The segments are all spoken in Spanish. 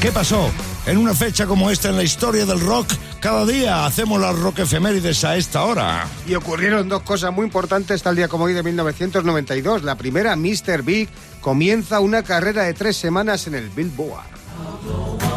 ¿Qué pasó? En una fecha como esta en la historia del rock, cada día hacemos las rock efemérides a esta hora. Y ocurrieron dos cosas muy importantes tal día como hoy de 1992. La primera, Mr. Big comienza una carrera de tres semanas en el Billboard.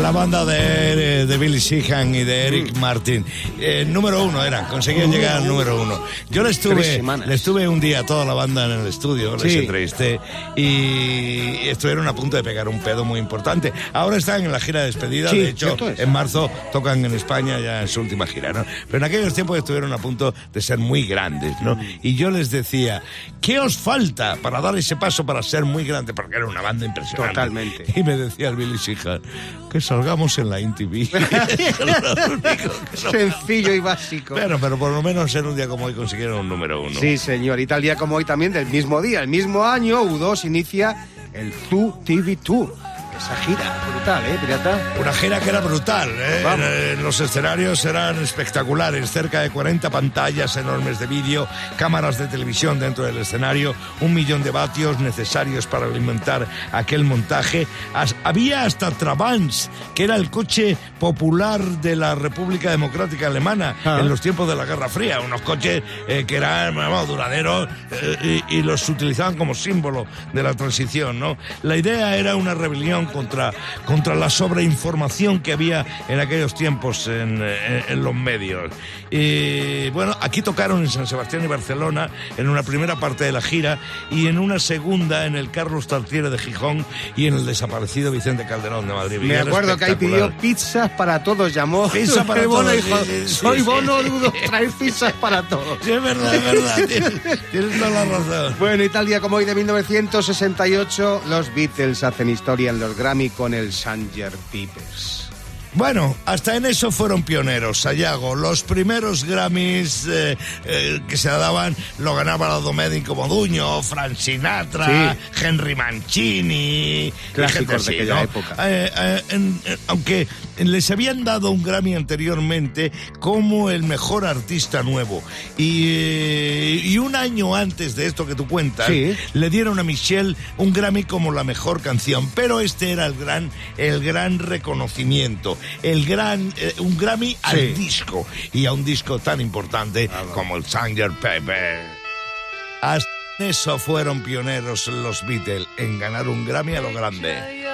La banda de, de Billy Sheehan y de Eric Martin. Eh, número uno era, conseguían llegar al número uno. Yo le estuve, le estuve un día a toda la banda en el estudio, les entrevisté y estuvieron a punto de pegar un pedo muy importante. Ahora están en la gira de despedida, de hecho, en marzo tocan en España ya en su última gira, ¿no? Pero en aquellos tiempos estuvieron a punto de ser muy grandes, ¿no? Y yo les decía, ¿qué os falta para dar ese paso para ser muy grande? Porque era una banda impresionante. Totalmente. Y me decía el Billy Sheehan, que salgamos en la INTV. Sencillo y básico. Pero, pero por lo menos en un día como hoy consiguieron un número uno. Sí, señor. Y tal día como hoy también, del mismo día, el mismo año, U2 inicia el Zoo TV Tour esa gira, brutal, ¿eh, Pirata? Una gira que era brutal, ¿eh? ¿eh? Los escenarios eran espectaculares, cerca de 40 pantallas enormes de vídeo, cámaras de televisión dentro del escenario, un millón de vatios necesarios para alimentar aquel montaje. había hasta Trabants, que era el coche popular de la República Democrática Alemana ah. en los tiempos de la Guerra Fría, unos coches eh, que eran duraderos eh, y, y los utilizaban como símbolo de la transición, ¿no? La idea era una rebelión contra, contra la sobreinformación que había en aquellos tiempos en, los medios. Y bueno, aquí tocaron en San Sebastián y Barcelona en una primera parte de la gira y en una segunda en el Carlos Tartiere de Gijón y en el desaparecido Vicente Calderón de Madrid. Me acuerdo que ahí pidió pizzas para todos, llamó. Pizza para todos. Soy Bono, dudo, traer pizzas para todos. Es verdad, es verdad. tienes, toda la razón. Bueno, Italia como hoy de 1968, los Beatles hacen historia en los Grammy con el Sanger Peepers. Bueno, hasta en eso fueron pioneros, Sayago. Los primeros Grammys eh, eh, que se daban lo ganaba la Domenico Moduño, Frank Sinatra, Henry Mancini. Clásicos de aquella época. Eh, aunque les habían dado un Grammy anteriormente como el mejor artista nuevo. Y, un año antes de esto que tú cuentas, le dieron a Michelle un Grammy como la mejor canción. Pero este era el gran, el gran reconocimiento el gran, eh, un Grammy al disco y a un disco tan importante como el Sanger Pepper. Hasta eso fueron pioneros los Beatles en ganar un Grammy a lo grande.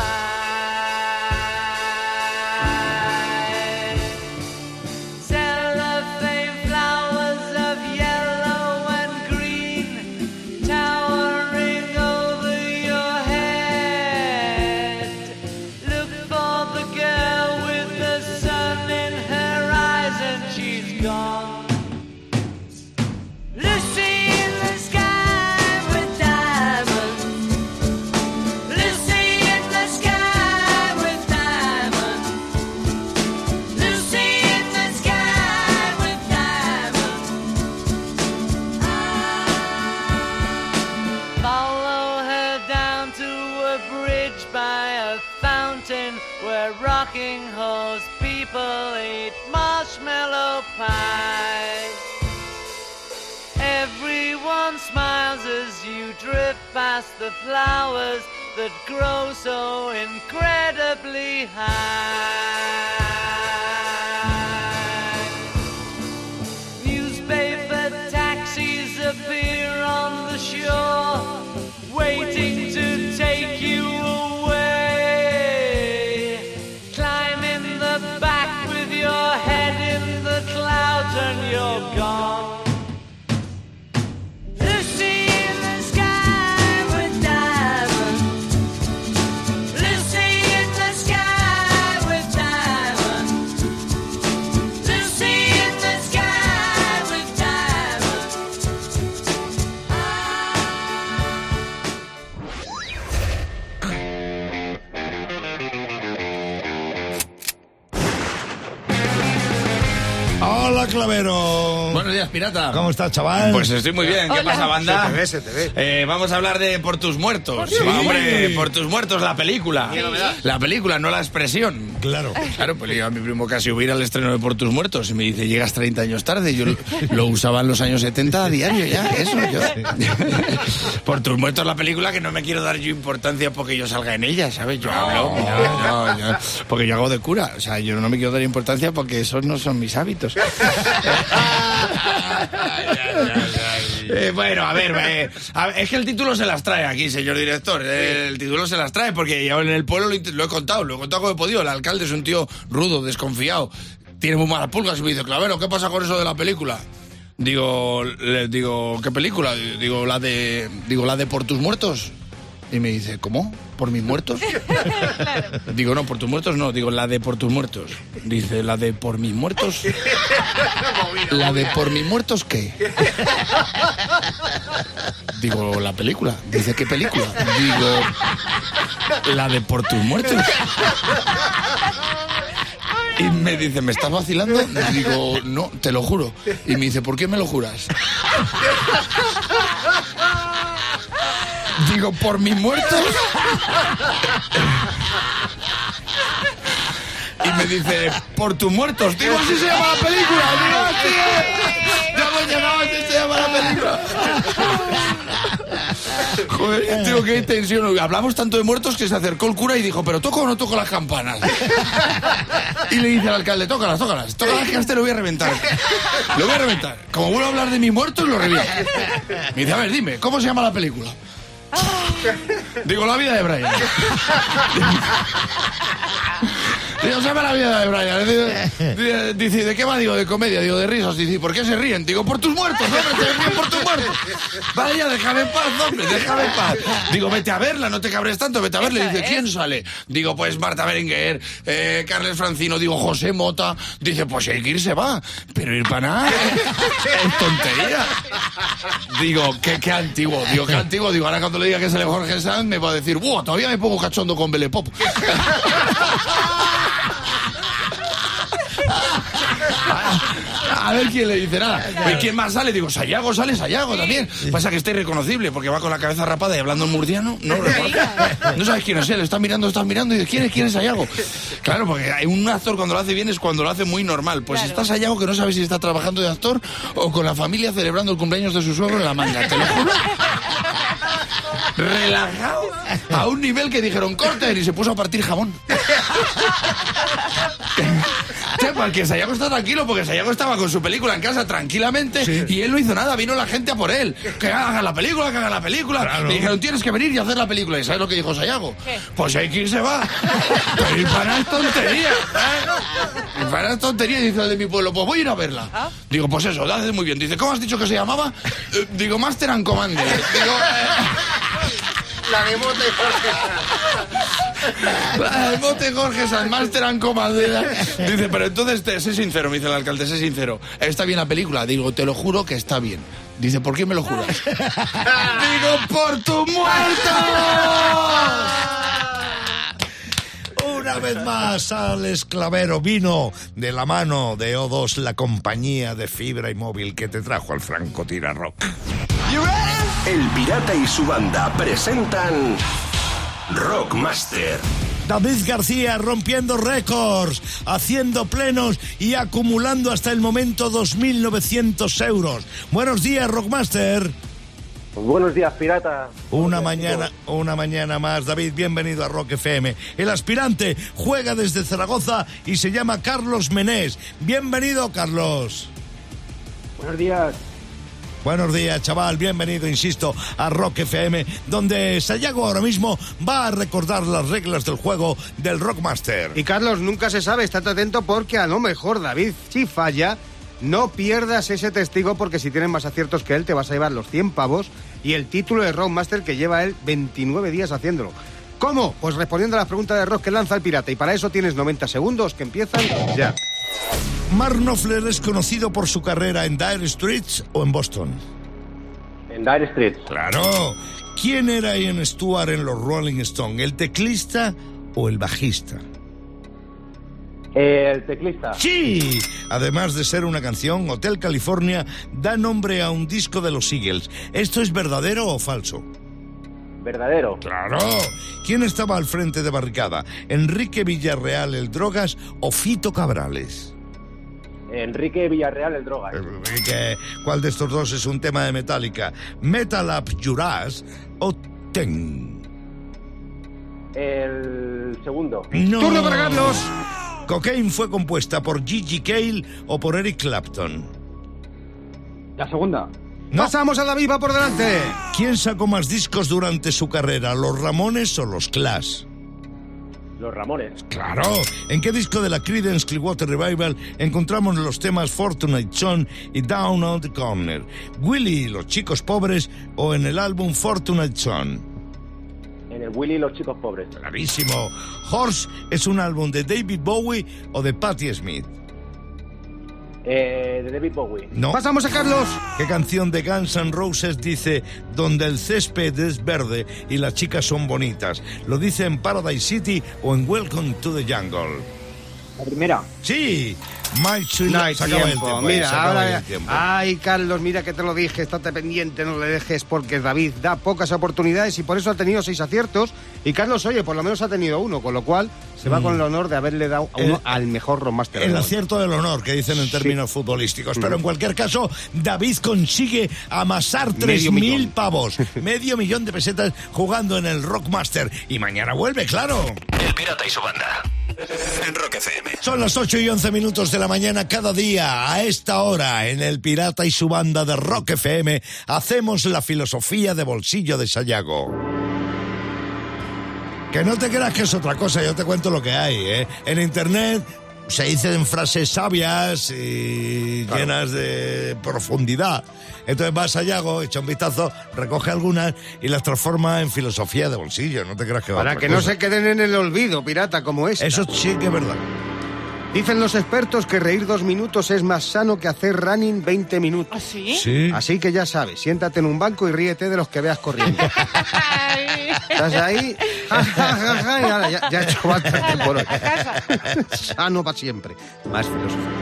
past the flowers that grow so incredibly high. Newspaper taxis appear on the shore, waiting to take Clavero. Pirata. ¿Cómo estás, chaval? Pues estoy muy bien. ¿Qué Hola. pasa, banda? Se te ve, se te ve. Eh, vamos a hablar de Por tus muertos. Sí. Hombre, Por tus muertos, la película. La película, no la expresión. Claro. Claro, pues le digo a mi primo casi hubiera ir al estreno de Por tus muertos y me dice, llegas 30 años tarde. Yo lo, lo usaba en los años 70 a diario ya, eso yo. Por tus muertos, la película que no me quiero dar yo importancia porque yo salga en ella, ¿sabes? Yo hablo, no, no, yo- porque yo hago de cura. O sea, yo no me quiero dar importancia porque esos no son mis hábitos. Eh, bueno, a ver, eh, a es que el título se las trae aquí, señor director. Eh, El título se las trae porque yo en el pueblo lo he contado, lo he contado como he podido. El alcalde es un tío rudo, desconfiado, tiene muy malas pulgas y me dice, Clavero, ¿qué pasa con eso de la película? Digo, le digo, ¿qué película? Digo, la de, digo, la de Por tus muertos. Y me dice, ¿cómo? ¿Por mis muertos? Digo, no, por tus muertos no, digo, la de por tus muertos. Dice, la de por mis muertos. ¿La de por mis muertos qué? Digo, la película. Dice, ¿qué película? Digo, la de por tus muertos. Y me dice, ¿me estás vacilando? Digo, no, te lo juro. Y me dice, ¿por qué me lo juras? Digo, ¿por mis muertos? Y me dice, por tus muertos. Digo, así se llama la película. Digo, tío. Ya hemos llegado, así se llama la película. Joder, tío, qué tensión. Hablamos tanto de muertos que se acercó el cura y dijo, ¿pero toco o no toco las campanas? Y le dice al alcalde, tócalas, tócalas. Tócalas que a este lo voy a reventar. Lo voy a reventar. Como vuelvo a hablar de mis muertos, lo reviento. Me dice, a ver, dime, ¿cómo se llama la película? Digo, la vida de Brian. Digo, se llama la vida de Brian. Dice, ¿de qué va? Digo, de comedia, digo, de risas. Dice, ¿por qué se ríen? Digo, por tus muertos, hombre, te ríen por tus muertos. Vale, ya, déjame en paz, hombre, déjame en paz. Digo, vete a verla, no te cabres tanto, vete a verla. Dice, ¿quién sale? Digo, pues Marta Berenguer, eh, Carles Francino, digo, José Mota. Dice, pues hay que ir, se va. Pero ir para nada es tontería. Digo, qué, qué antiguo, digo, qué antiguo. Digo, ahora cuando le diga que sale Jorge Sanz, me va a decir, ¡buah! Todavía me pongo cachondo con Belle A ver quién le dice nada. ¿Y quién más sale? Digo, Sayago sale, Sayago también. Pasa que está irreconocible porque va con la cabeza rapada y hablando en murciano. No. No sabes quién es él. Está mirando, está mirando y dice, ¿quién es, quién es Sayago? Claro, porque hay un actor cuando lo hace bien es cuando lo hace muy normal. Pues Claro. está Sayago que no sabe si está trabajando de actor o con la familia celebrando el cumpleaños de su suegro en la manga. Te lo juro. Relajado a un nivel que dijeron corten y se puso a partir jamón. Che, porque Sayago está tranquilo, porque Sayago estaba con su película en casa tranquilamente y él no hizo nada, vino la gente a por él. Que hagan la película, que hagan la película. Claro. Le dijeron, tienes que venir y hacer la película. ¿Y sabes lo que dijo Sayago? ¿Qué? Pues hay que irse va. Pero ir para es tontería. ¿eh? Para es tontería, dice el de mi pueblo. Pues voy a ir a verla. Ah. Digo, pues eso, lo haces muy bien. Dice, ¿cómo has dicho que se llamaba? Eh, digo, Master and Commander. Digo, eh, La de Mote El bote Jorge San Master and Commander. Dice, pero entonces, te- sé sincero, me dice el alcalde, sé sincero. ¿Está bien la película? Digo, te lo juro que está bien. Dice, ¿por qué me lo juras? Digo, por tu muerto. Una vez más, Alex Clavero vino de la mano de O2, la compañía de fibra y móvil que te trajo al Franco Tira Rock. El Pirata y su banda presentan Rockmaster. David García rompiendo récords, haciendo plenos y acumulando hasta el momento 2.900 euros. Buenos días, Rockmaster. Buenos días, pirata. Una mañana, una mañana más, David, bienvenido a Rock FM. El aspirante juega desde Zaragoza y se llama Carlos Menés. Bienvenido, Carlos. Buenos días. Buenos días, chaval. Bienvenido, insisto, a Rock FM, donde Sayago ahora mismo va a recordar las reglas del juego del Rockmaster. Y Carlos, nunca se sabe, estate atento porque a lo mejor David, si falla, no pierdas ese testigo porque si tienes más aciertos que él te vas a llevar los 100 pavos y el título de Rockmaster que lleva él 29 días haciéndolo. ¿Cómo? Pues respondiendo a las preguntas de rock que lanza el pirata y para eso tienes 90 segundos que empiezan ya. Mark Knopfler es conocido por su carrera en Dire Streets o en Boston. En Dire Street. Claro. ¿Quién era Ian Stewart en los Rolling Stones? ¿El teclista o el bajista? El teclista. Sí. Además de ser una canción, Hotel California da nombre a un disco de los Eagles. ¿Esto es verdadero o falso? Verdadero. Claro. ¿Quién estaba al frente de barricada? ¿Enrique Villarreal, el Drogas o Fito Cabrales? Enrique Villarreal, el droga. Eh, que- ¿Cuál de estos dos es un tema de Metallica? ¿Metal Ass o Ten? El segundo. No. Turno para Carlos. Cocaine fue compuesta por Gigi Cale o por Eric Clapton. La segunda. No. Pasamos a David, va por delante. ¿Quién sacó más discos durante su carrera, los Ramones o los Clash? Los Ramones. Claro. ¿En qué disco de la Creedence Clearwater Revival encontramos los temas Fortunate Son y Down on the Corner? ¿Willy y los chicos pobres o en el álbum Fortunate Son? En el Willy y los chicos pobres. Clarísimo. Horse es un álbum de David Bowie o de Patti Smith. Eh, de David Bowie. No. Pasamos a Carlos. ¿Qué canción de Guns N' Roses dice donde el césped es verde y las chicas son bonitas? ¿Lo dice en Paradise City o en Welcome to the Jungle? La primera. Sí. My No hay Se acaba el tiempo. tiempo, ahí, Mira, se acaba ahora. el tiempo. Ay, Carlos, mira que te lo dije. Estate pendiente, no le dejes porque David da pocas oportunidades y por eso ha tenido seis aciertos. Y Carlos, oye, por lo menos ha tenido uno, con lo cual se va con el honor de haberle dado a uno Mm. El- al mejor Rockmaster. El acierto del honor, que dicen en términos futbolísticos. Pero en cualquier caso, David consigue amasar Medio 3.000 millón. pavos, medio millón de pesetas jugando en el Rockmaster. Y mañana vuelve, claro. El pirata y su banda. En Rock FM. Son las 8 y 11 minutos de la mañana cada día. A esta hora, en El Pirata y su banda de Rock FM, hacemos la filosofía de bolsillo de Sayago. Que no te creas que es otra cosa, yo te cuento lo que hay. ¿eh? En Internet se dicen frases sabias y llenas de profundidad. Entonces vas a Yago, echa un vistazo, recoge algunas y las transforma en filosofía de bolsillo. No te creas que va Para que no se queden en el olvido, pirata, como es. Eso sí que es verdad. Dicen los expertos que reír dos minutos es más sano que hacer running 20 minutos. ¿Ah, sí? Sí. Así que ya sabes, siéntate en un banco y ríete de los que veas corriendo. ¿Estás ahí? Ja, ja, ja, ja, y ahora ya, ya he hecho bastante por hoy. Sano para siempre. Más filosofía.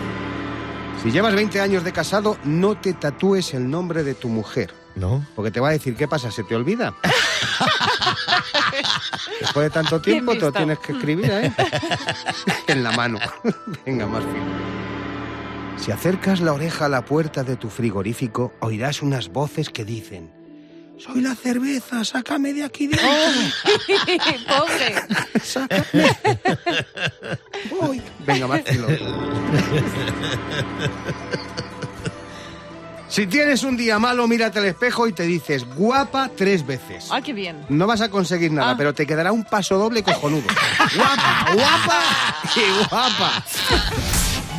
Si llevas 20 años de casado, no te tatúes el nombre de tu mujer. ¿No? Porque te va a decir, ¿qué pasa? ¿Se te olvida? Después de tanto tiempo te lo tienes que escribir, ¿eh? en la mano. Venga, más fino. Si acercas la oreja a la puerta de tu frigorífico, oirás unas voces que dicen... Soy la cerveza, sácame de aquí dentro. Pobre. Sácame. Voy. Venga, filo. Si tienes un día malo, mírate al espejo y te dices guapa tres veces. Ay, qué bien. No vas a conseguir nada, Ah. pero te quedará un paso doble cojonudo. guapa, guapa y guapa.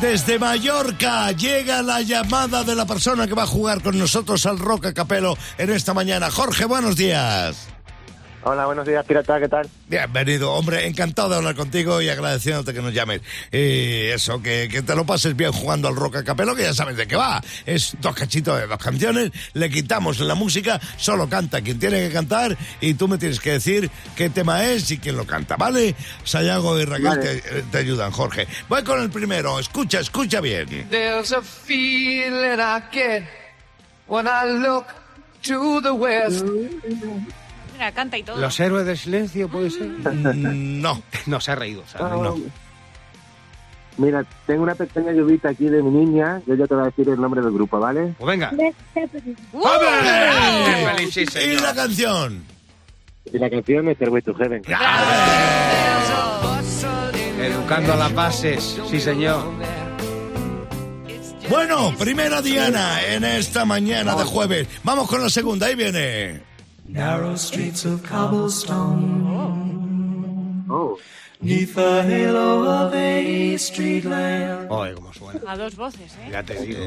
Desde Mallorca llega la llamada de la persona que va a jugar con nosotros al Roca Capelo en esta mañana. Jorge, buenos días. Hola, buenos días, pirata, ¿qué tal? Bienvenido, hombre, encantado de hablar contigo y agradeciéndote que nos llames. Y eso, que, que te lo pases bien jugando al Roca Capelo, que ya sabes de qué va. Es dos cachitos de dos canciones, le quitamos la música, solo canta quien tiene que cantar y tú me tienes que decir qué tema es y quién lo canta, ¿vale? Sayago y Raquel Vale. te, te ayudan, Jorge. Voy con el primero, escucha, escucha bien. There's a feeling I get when I look to the west. Canta y todo. Los héroes del silencio, puede ser. Mm, No. No, se ha reído. se ha reído. No. Mira, tengo una pequeña lluvita aquí de mi niña. Yo ya te voy a decir el nombre del grupo, ¿vale? Pues venga. ¡Uh! ¡Qué feliz, sí, ¿Y señor! la canción? Y la canción es Stairway to Heaven. Educando a las bases, sí, señor. Bueno, primera Diana en esta mañana de jueves. Vamos con la segunda, ahí viene. Narrow streets of cobblestone, Oh, neath the halo of a street lamp. Oye, cómo suena. A dos voces, ¿eh? Ya te digo.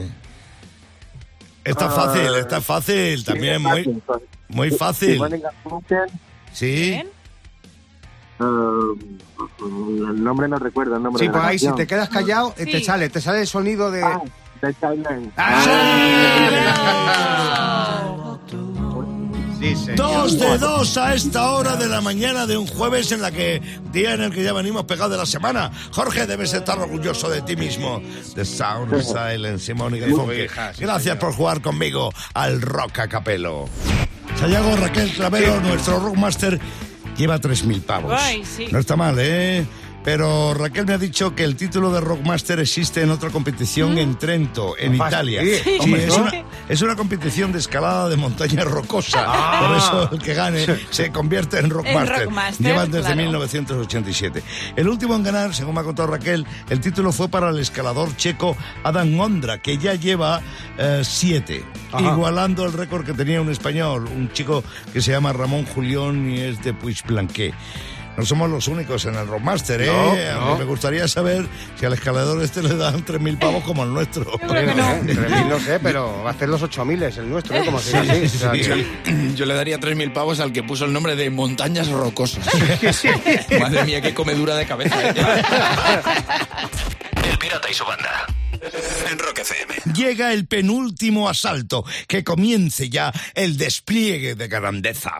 Está fácil, está fácil, también muy, muy fácil. Sí. Um, el nombre no recuerdo, el nombre Sí, de pues ahí si te quedas callado, eh, te Sí. sale, te sale el sonido de... Ah, The Silence. ¡Ah! Sí, Sí, señor. Dos de dos a esta hora de la mañana de un jueves en la que día en el que ya venimos pegados de la semana. Jorge, debes estar orgulloso de ti mismo. The Sound of Silence, Simón y Gracias por jugar conmigo al Rock a Capelo. Sayago Raquel Clavero, nuestro Rockmaster, lleva 3.000 pavos. Ay, sí. No está mal, ¿eh? Pero Raquel me ha dicho que el título de Rockmaster existe en otra competición en Trento, en. Italia. Sí, Sí, es, ¿no? una, es una competición de escalada de montaña rocosa. Ah. Por eso el que gane se convierte en Rockmaster. Rockmaster, Llevan desde claro. 1987. El último en ganar, según me ha contado Raquel, el título fue para el escalador checo Adam Ondra, que ya lleva eh, siete, Ajá. igualando el récord que tenía un español, un chico que se llama Ramón Julión y es de Puigplanqué. No somos los únicos en el Rockmaster, ¿eh? No, A mí no. me gustaría saber si al escalador este le dan 3.000 pavos como al nuestro. Yo creo que no. 3.000 no sé, pero va a hacer los 8.000 es el nuestro, ¿eh? Como si así. o sea, que- Yo le daría 3.000 pavos al que puso el nombre de Montañas Rocosas. Madre mía, qué comedura de cabeza. ¿eh? El Pirata y su banda. En Rock FM. Llega el penúltimo asalto, que comience ya el despliegue de grandeza.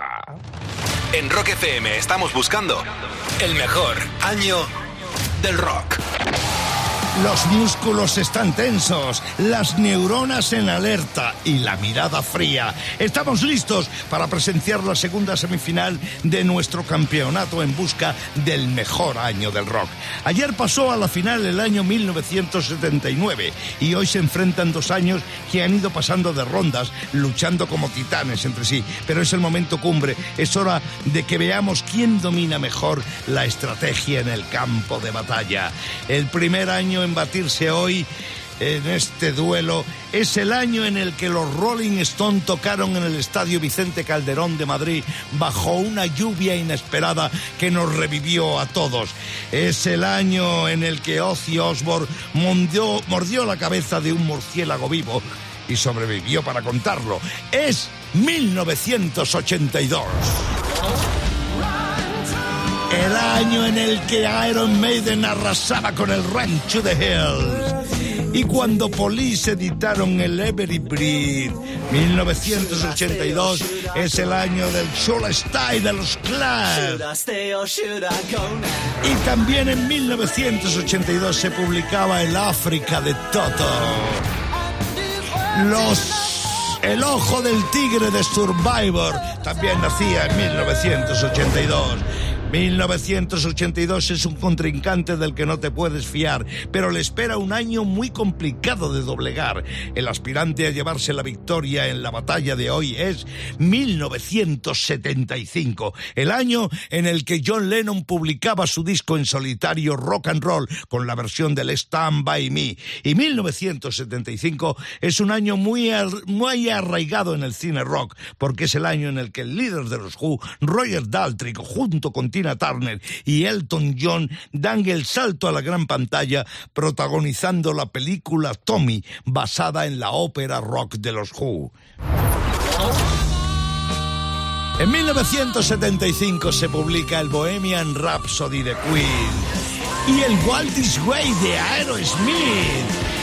En Rock FM estamos buscando el mejor año del rock. Los músculos están tensos, las neuronas en alerta y la mirada fría. Estamos listos para presenciar la segunda semifinal de nuestro campeonato en busca del mejor año del rock. Ayer pasó a la final el año 1979 y hoy se enfrentan dos años que han ido pasando de rondas, luchando como titanes entre sí. Pero es el momento cumbre, es hora de que veamos quién domina mejor la estrategia en el campo de batalla. El primer año en batirse hoy en este duelo es el año en el que los Rolling Stone tocaron en el Estadio Vicente Calderón de Madrid bajo una lluvia inesperada que nos revivió a todos. Es el año en el que Ozzy Osbourne mordió, mordió la cabeza de un murciélago vivo y sobrevivió para contarlo. Es 1982. El año en el que Iron Maiden arrasaba con el Run to the Hills. Y cuando Police editaron el Every Breed, 1982 es el año del Shola Style de los Clash. Y también en 1982 se publicaba el África de Toto. Los El Ojo del Tigre de Survivor también nacía en 1982. 1982 es un contrincante del que no te puedes fiar, pero le espera un año muy complicado de doblegar. El aspirante a llevarse la victoria en la batalla de hoy es 1975, el año en el que John Lennon publicaba su disco en solitario Rock and Roll con la versión del Stand By Me. Y 1975 es un año muy, muy arraigado en el cine rock, porque es el año en el que el líder de los Who, Roger Daltrey, junto con Tina Turner y Elton John, dan el salto a la gran pantalla protagonizando la película Tommy, basada en la ópera rock de los Who. En 1975 se publica el Bohemian Rhapsody de Queen y el Walt Way de Aerosmith.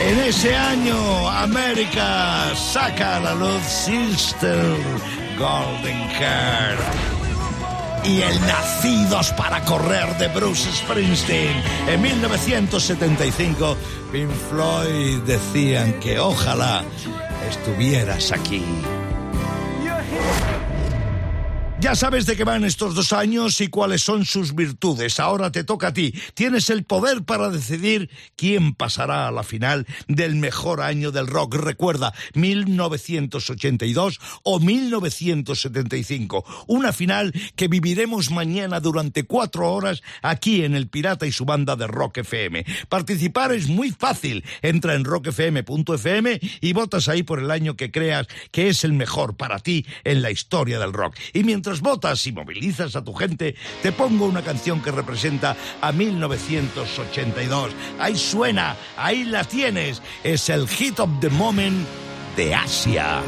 En ese año, América saca a la luz Sister Golden Heart. Y el Nacidos para Correr de Bruce Springsteen. En 1975, Pink Floyd decían que ojalá estuvieras aquí. Ya sabes de qué van estos dos años y cuáles son sus virtudes. Ahora te toca a ti. Tienes el poder para decidir quién pasará a la final del mejor año del rock. Recuerda, 1982 o 1975. Una final que viviremos mañana durante cuatro horas aquí en el Pirata y su banda de Rock FM. Participar es muy fácil. Entra en rockfm.fm y votas ahí por el año que creas que es el mejor para ti en la historia del rock. Y mientras votas y movilizas a tu gente, te pongo una canción que representa a 1982. Ahí suena, ahí la tienes. Es el hit of the moment de Asia.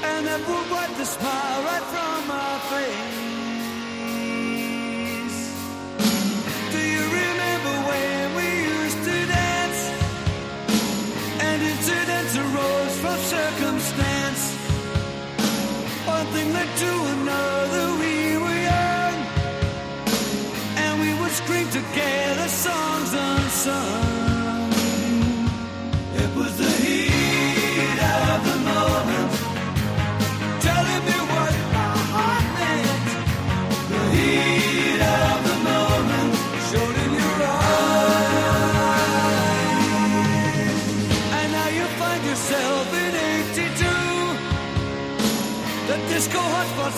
And I would wipe the right from my face. Together songs unsung.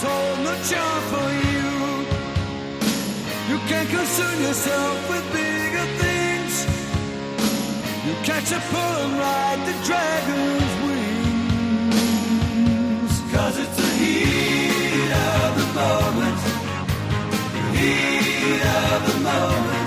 Hold no charm for you. You can't concern yourself with bigger things. You catch a pull and ride the dragon's wings. Cause it's the heat of the moment. The heat of the moment.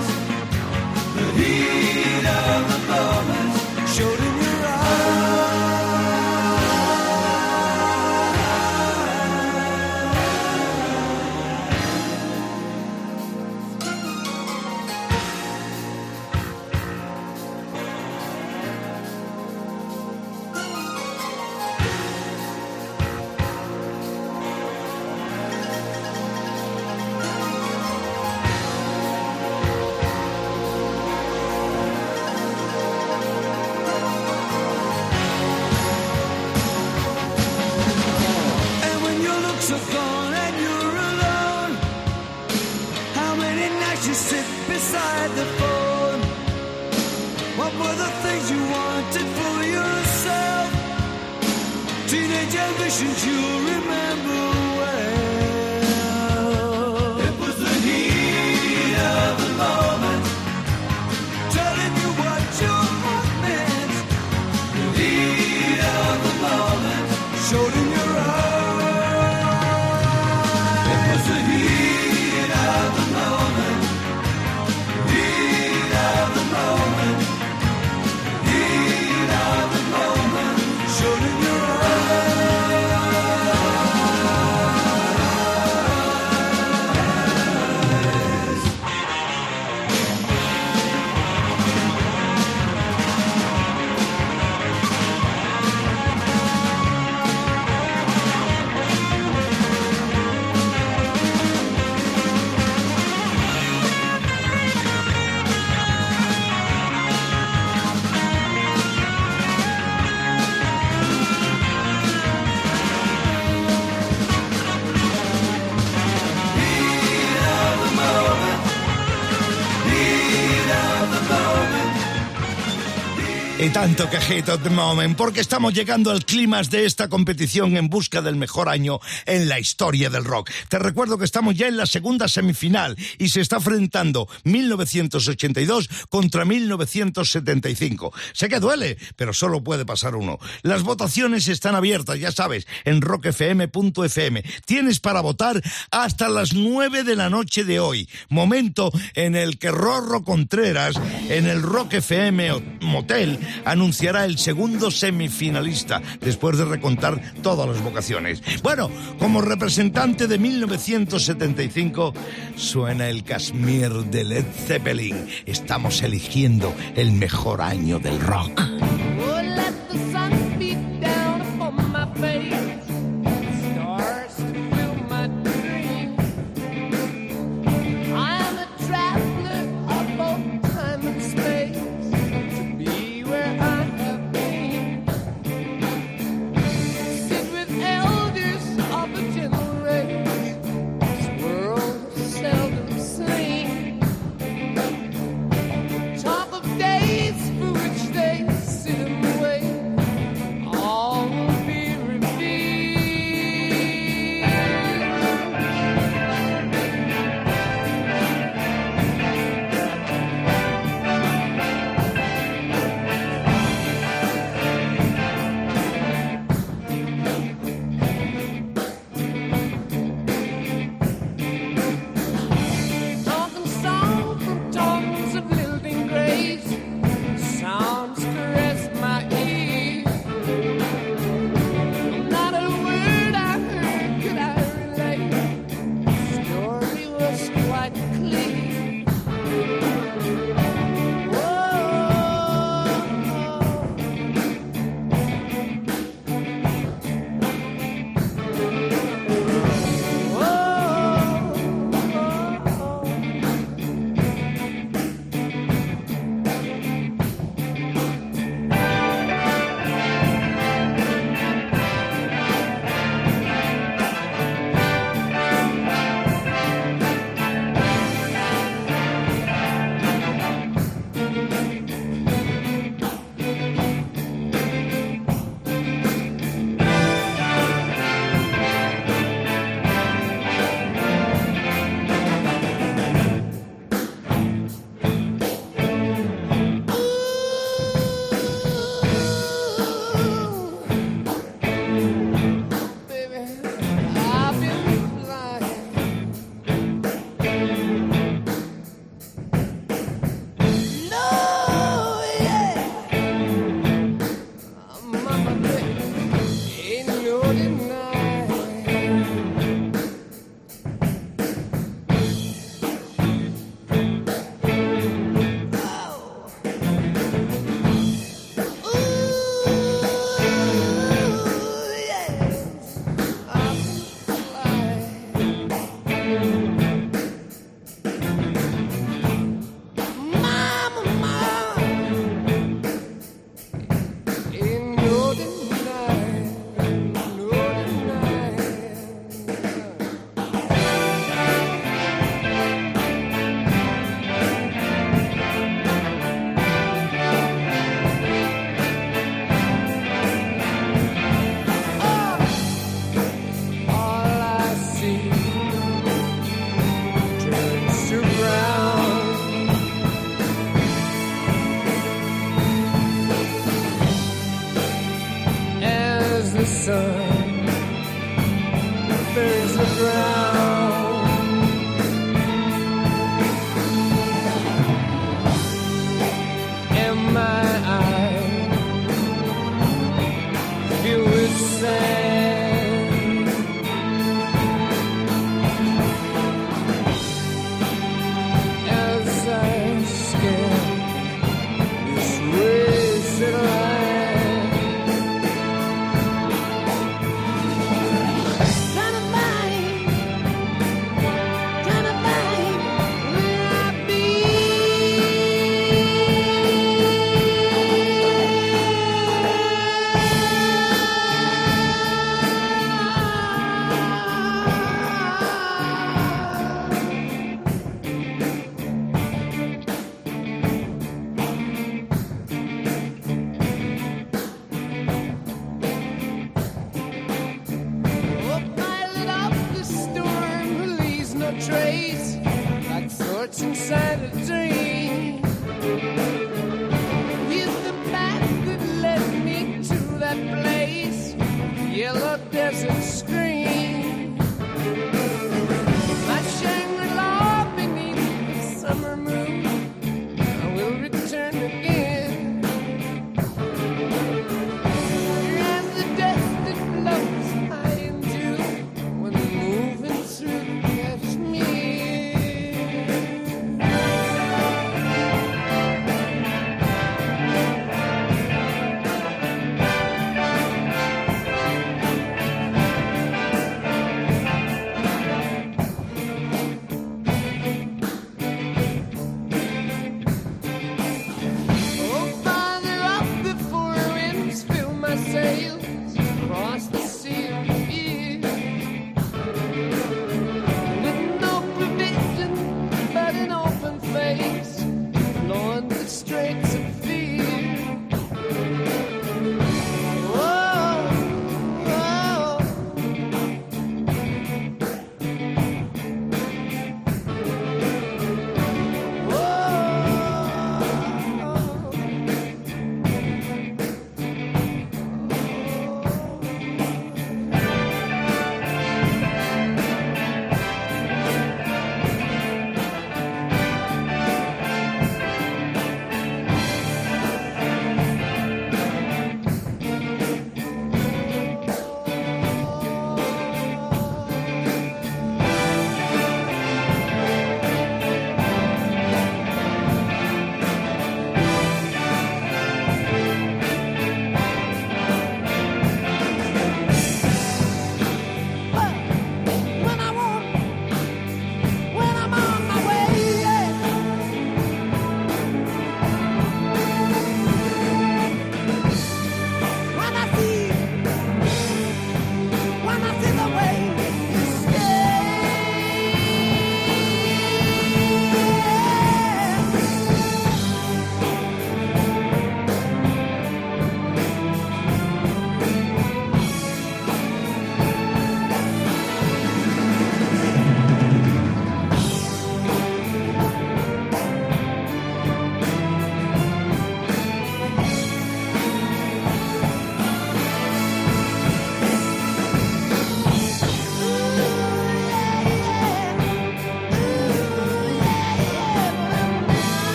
Tanto que hate at the moment, porque estamos llegando al clímax de esta competición en busca del mejor año en la historia del rock. Te recuerdo que estamos ya en la segunda semifinal y se está enfrentando 1982 contra 1975. Sé que duele, pero solo puede pasar uno. Las votaciones están abiertas, ya sabes, en rockfm.fm. Tienes para votar hasta las 9 de la noche de hoy, momento en el que Rorro Contreras, en el Rock FM Motel, anunciará el segundo semifinalista después de recontar todas las vocaciones. Bueno, como representante de 1975 suena el Kashmir de Led Zeppelin. Estamos eligiendo el mejor año del rock. you.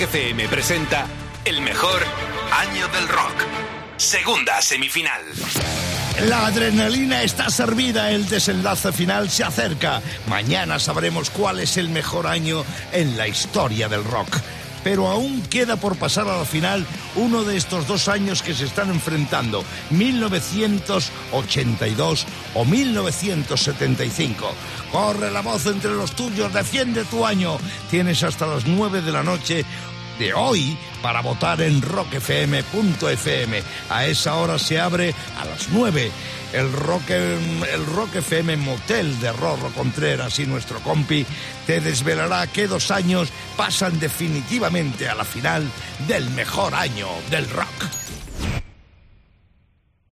Rock presenta el mejor año del rock. Segunda semifinal. La adrenalina está servida, el desenlace final se acerca. Mañana sabremos cuál es el mejor año en la historia del rock. Pero aún queda por pasar a la final uno de estos dos años que se están enfrentando, 1982 o 1975. Corre la voz entre los tuyos, defiende tu año. Tienes hasta las 9 de la noche de hoy para votar en rockfm.fm. A esa hora se abre a las 9 el Rock, el Rock FM Motel de Rorro Contreras y nuestro compi te desvelará que dos años pasan definitivamente a la final del mejor año del rock.